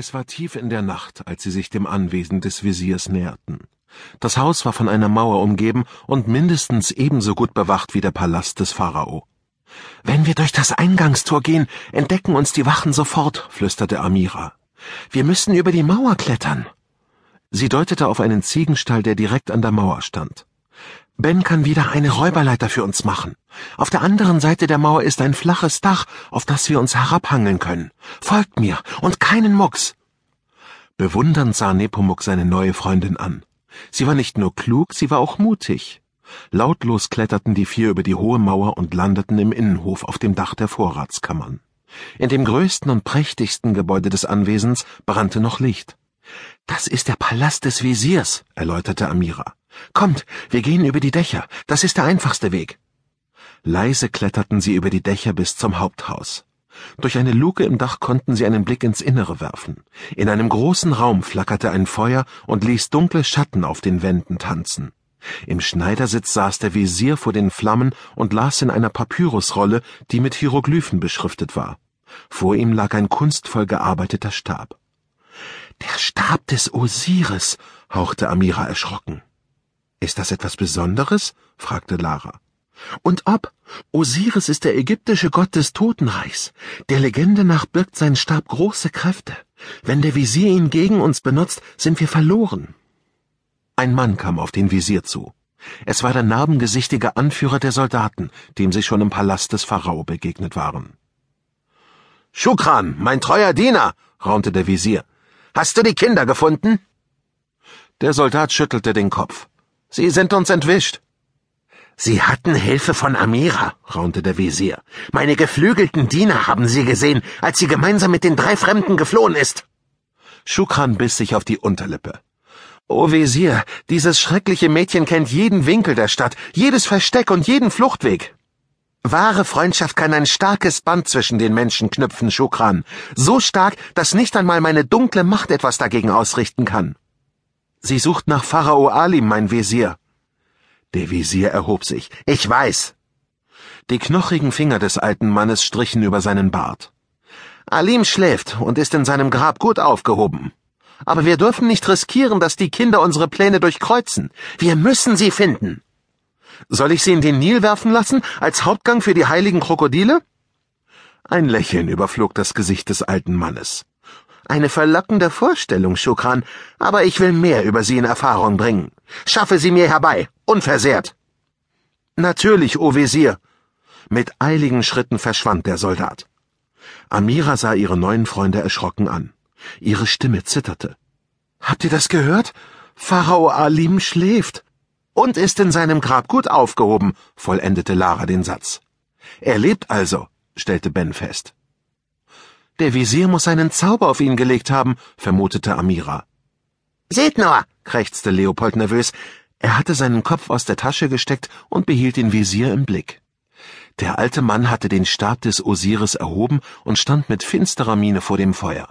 Es war tief in der Nacht, als sie sich dem Anwesen des Wesirs näherten. Das Haus war von einer Mauer umgeben und mindestens ebenso gut bewacht wie der Palast des Pharao. Wenn wir durch das Eingangstor gehen, entdecken uns die Wachen sofort, flüsterte Amira. Wir müssen über die Mauer klettern. Sie deutete auf einen Ziegenstall, der direkt an der Mauer stand. Ben kann wieder eine Räuberleiter für uns machen. Auf der anderen Seite der Mauer ist ein flaches Dach, auf das wir uns herabhangeln können. Folgt mir und keinen Mucks. Bewundernd sah Nepomuk seine neue Freundin an. Sie war nicht nur klug, sie war auch mutig. Lautlos kletterten die vier über die hohe Mauer und landeten im Innenhof auf dem Dach der Vorratskammern. In dem größten und prächtigsten Gebäude des Anwesens brannte noch Licht. Das ist der Palast des Wesirs, erläuterte Amira. Kommt, wir gehen über die Dächer, das ist der einfachste Weg. Leise kletterten sie über die Dächer bis zum Haupthaus. Durch eine Luke im Dach konnten sie einen Blick ins Innere werfen. In einem großen Raum flackerte ein Feuer und ließ dunkle Schatten auf den Wänden tanzen. Im Schneidersitz saß der Visier vor den Flammen und las in einer Papyrusrolle, die mit Hieroglyphen beschriftet war. Vor ihm lag ein kunstvoll gearbeiteter Stab. Der Stab des Osiris, hauchte Amira erschrocken. Ist das etwas Besonderes? fragte Lara. Und ob? Osiris ist der ägyptische Gott des Totenreichs. Der Legende nach birgt sein Stab große Kräfte. Wenn der Visier ihn gegen uns benutzt, sind wir verloren. Ein Mann kam auf den Visier zu. Es war der narbengesichtige Anführer der Soldaten, dem sie schon im Palast des Pharao begegnet waren. Schukran, mein treuer Diener, raunte der Visier. Hast du die Kinder gefunden? Der Soldat schüttelte den Kopf. Sie sind uns entwischt. Sie hatten Hilfe von Amira, raunte der Visier. Meine geflügelten Diener haben sie gesehen, als sie gemeinsam mit den drei Fremden geflohen ist. Schukran biss sich auf die Unterlippe. O Visier, dieses schreckliche Mädchen kennt jeden Winkel der Stadt, jedes Versteck und jeden Fluchtweg. Wahre Freundschaft kann ein starkes Band zwischen den Menschen knüpfen, Schukran. So stark, dass nicht einmal meine dunkle Macht etwas dagegen ausrichten kann. Sie sucht nach Pharao Alim, mein Visier. Der Visier erhob sich. Ich weiß. Die knochigen Finger des alten Mannes strichen über seinen Bart. Alim schläft und ist in seinem Grab gut aufgehoben. Aber wir dürfen nicht riskieren, dass die Kinder unsere Pläne durchkreuzen. Wir müssen sie finden. Soll ich sie in den Nil werfen lassen, als Hauptgang für die heiligen Krokodile? Ein Lächeln überflog das Gesicht des alten Mannes. Eine verlockende Vorstellung, Schukran, aber ich will mehr über sie in Erfahrung bringen. Schaffe sie mir herbei, unversehrt. Natürlich, o Wesir. Mit eiligen Schritten verschwand der Soldat. Amira sah ihre neuen Freunde erschrocken an. Ihre Stimme zitterte. Habt ihr das gehört? Pharao Alim schläft und ist in seinem Grab gut aufgehoben, vollendete Lara den Satz. Er lebt also, stellte Ben fest. Der Visier muss einen Zauber auf ihn gelegt haben, vermutete Amira. Seht nur, krächzte Leopold nervös. Er hatte seinen Kopf aus der Tasche gesteckt und behielt den Visier im Blick. Der alte Mann hatte den Stab des Osiris erhoben und stand mit finsterer Miene vor dem Feuer.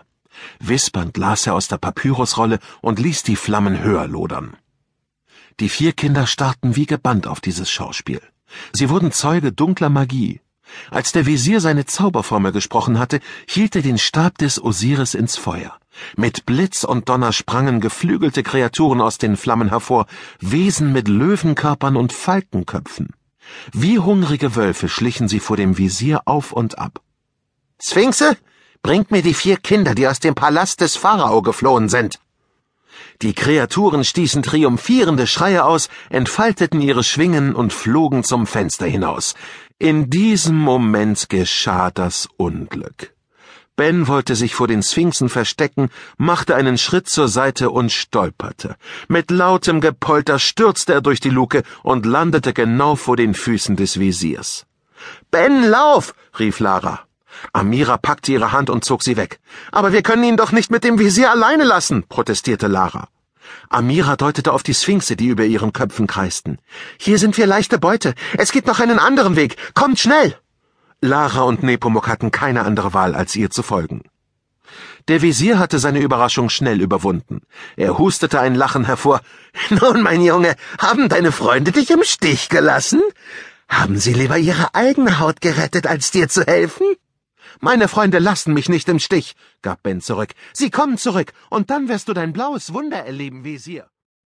Wispernd las er aus der Papyrusrolle und ließ die Flammen höher lodern. Die vier Kinder starrten wie gebannt auf dieses Schauspiel. Sie wurden Zeuge dunkler Magie. Als der Visier seine Zauberformel gesprochen hatte, hielt er den Stab des Osiris ins Feuer. Mit Blitz und Donner sprangen geflügelte Kreaturen aus den Flammen hervor, Wesen mit Löwenkörpern und Falkenköpfen. Wie hungrige Wölfe schlichen sie vor dem Visier auf und ab. Sphinxe, bringt mir die vier Kinder, die aus dem Palast des Pharao geflohen sind. Die Kreaturen stießen triumphierende Schreie aus, entfalteten ihre Schwingen und flogen zum Fenster hinaus. In diesem Moment geschah das Unglück. Ben wollte sich vor den Sphinxen verstecken, machte einen Schritt zur Seite und stolperte. Mit lautem Gepolter stürzte er durch die Luke und landete genau vor den Füßen des Visiers. Ben, lauf! rief Lara. Amira packte ihre Hand und zog sie weg. Aber wir können ihn doch nicht mit dem Visier alleine lassen, protestierte Lara. Amira deutete auf die Sphinxe, die über ihren Köpfen kreisten. Hier sind wir leichte Beute. Es gibt noch einen anderen Weg. Kommt schnell! Lara und Nepomuk hatten keine andere Wahl, als ihr zu folgen. Der Visier hatte seine Überraschung schnell überwunden. Er hustete ein Lachen hervor. Nun, mein Junge, haben deine Freunde dich im Stich gelassen? Haben sie lieber ihre eigene Haut gerettet, als dir zu helfen? Meine Freunde lassen mich nicht im Stich, gab Ben zurück. Sie kommen zurück, und dann wirst du dein blaues Wunder erleben, Visier.